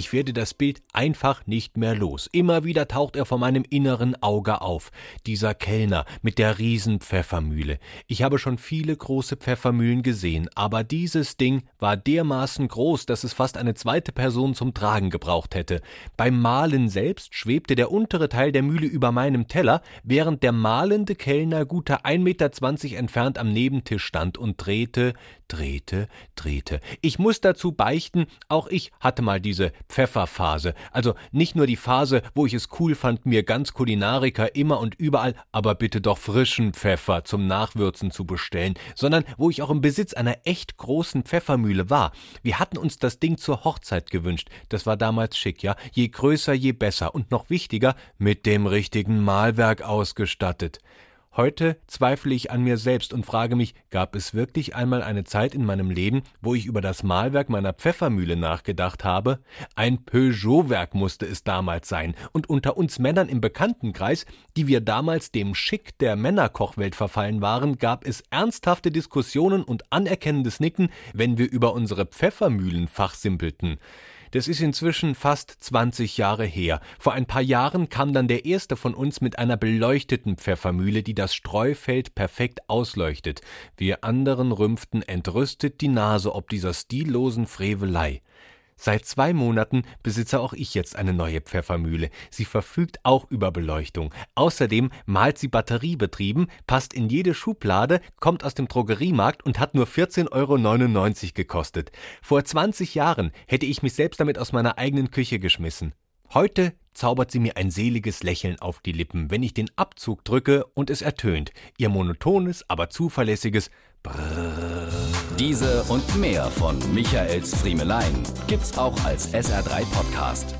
Ich werde das Bild einfach nicht mehr los. Immer wieder taucht er vor meinem inneren Auge auf. Dieser Kellner mit der Riesenpfeffermühle. Ich habe schon viele große Pfeffermühlen gesehen, aber dieses Ding war dermaßen groß, dass es fast eine zweite Person zum Tragen gebraucht hätte. Beim Mahlen selbst schwebte der untere Teil der Mühle über meinem Teller, während der mahlende Kellner gute 1,20 Meter entfernt am Nebentisch stand und drehte, drehte, drehte. Ich muss dazu beichten, auch ich hatte mal diese Pfefferphase. Also nicht nur die Phase, wo ich es cool fand, mir ganz Kulinariker immer und überall, aber bitte doch frischen Pfeffer zum Nachwürzen zu bestellen, sondern wo ich auch im Besitz einer echt großen Pfeffermühle war. Wir hatten uns das Ding zur Hochzeit gewünscht. Das war damals schick, ja. Je größer, je besser und noch wichtiger, mit dem richtigen Mahlwerk ausgestattet. Heute zweifle ich an mir selbst und frage mich, gab es wirklich einmal eine Zeit in meinem Leben, wo ich über das Mahlwerk meiner Pfeffermühle nachgedacht habe? Ein Peugeot-Werk musste es damals sein, und unter uns Männern im Bekanntenkreis, die wir damals dem Schick der Männerkochwelt verfallen waren, gab es ernsthafte Diskussionen und anerkennendes Nicken, wenn wir über unsere Pfeffermühlen fachsimpelten. Das ist inzwischen fast 20 Jahre her. Vor ein paar Jahren kam dann der erste von uns mit einer beleuchteten Pfeffermühle, die das Streufeld perfekt ausleuchtet. Wir anderen rümpften entrüstet die Nase ob dieser stillosen Frevelei. Seit zwei Monaten besitze auch ich jetzt eine neue Pfeffermühle. Sie verfügt auch über Beleuchtung. Außerdem malt sie batteriebetrieben, passt in jede Schublade, kommt aus dem Drogeriemarkt und hat nur 14,99 Euro gekostet. Vor 20 Jahren hätte ich mich selbst damit aus meiner eigenen Küche geschmissen. Heute zaubert sie mir ein seliges Lächeln auf die Lippen, wenn ich den Abzug drücke und es ertönt. Ihr monotones, aber zuverlässiges Brrrr. Diese und mehr von Michaels Friemelein gibt's auch als SR3 Podcast.